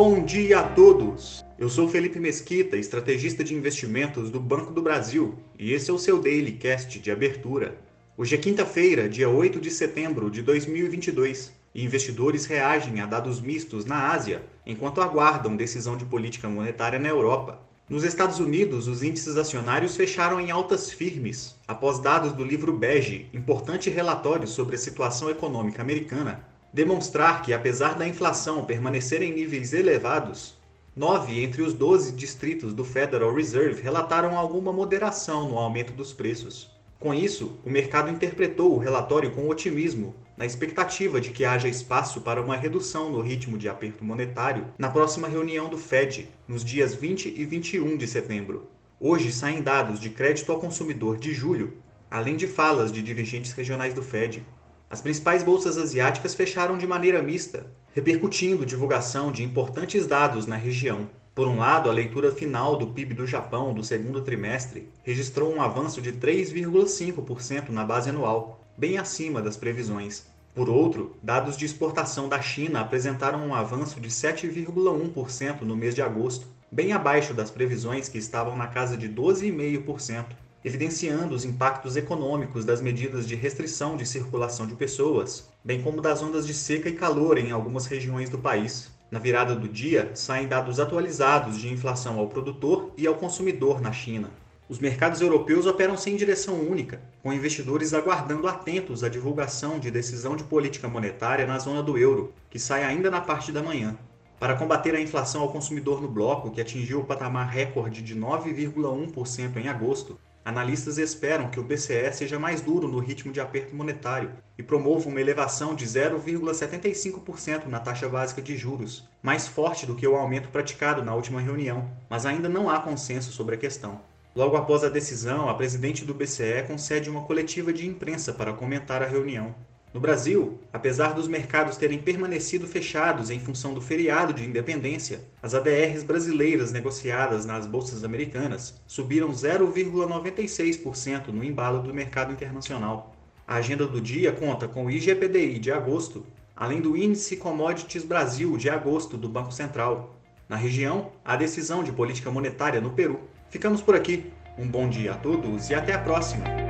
Bom dia a todos! Eu sou Felipe Mesquita, estrategista de investimentos do Banco do Brasil, e esse é o seu Daily Cast de abertura. Hoje é quinta-feira, dia 8 de setembro de 2022, e investidores reagem a dados mistos na Ásia, enquanto aguardam decisão de política monetária na Europa. Nos Estados Unidos, os índices acionários fecharam em altas firmes, após dados do livro Bege, importante relatório sobre a situação econômica americana, demonstrar que, apesar da inflação permanecer em níveis elevados, nove entre os doze distritos do Federal Reserve relataram alguma moderação no aumento dos preços. Com isso, o mercado interpretou o relatório com otimismo, na expectativa de que haja espaço para uma redução no ritmo de aperto monetário na próxima reunião do Fed, nos dias 20 e 21 de setembro. Hoje saem dados de crédito ao consumidor de julho, além de falas de dirigentes regionais do Fed. As principais bolsas asiáticas fecharam de maneira mista, repercutindo divulgação de importantes dados na região. Por um lado, a leitura final do PIB do Japão do segundo trimestre registrou um avanço de 3,5% na base anual, bem acima das previsões. Por outro, dados de exportação da China apresentaram um avanço de 7,1% no mês de agosto, bem abaixo das previsões que estavam na casa de 12,5% evidenciando os impactos econômicos das medidas de restrição de circulação de pessoas, bem como das ondas de seca e calor em algumas regiões do país. Na virada do dia, saem dados atualizados de inflação ao produtor e ao consumidor na China. Os mercados europeus operam sem direção única, com investidores aguardando atentos à divulgação de decisão de política monetária na zona do euro, que sai ainda na parte da manhã. Para combater a inflação ao consumidor no bloco, que atingiu o patamar recorde de 9,1% em agosto, Analistas esperam que o BCE seja mais duro no ritmo de aperto monetário e promova uma elevação de 0,75% na taxa básica de juros, mais forte do que o aumento praticado na última reunião, mas ainda não há consenso sobre a questão. Logo após a decisão, a presidente do BCE concede uma coletiva de imprensa para comentar a reunião. No Brasil, apesar dos mercados terem permanecido fechados em função do feriado de independência, as ADRs brasileiras negociadas nas bolsas americanas subiram 0,96% no embalo do mercado internacional. A agenda do dia conta com o IGPDI de agosto, além do Índice Commodities Brasil de agosto do Banco Central. Na região, a decisão de política monetária no Peru. Ficamos por aqui. Um bom dia a todos e até a próxima!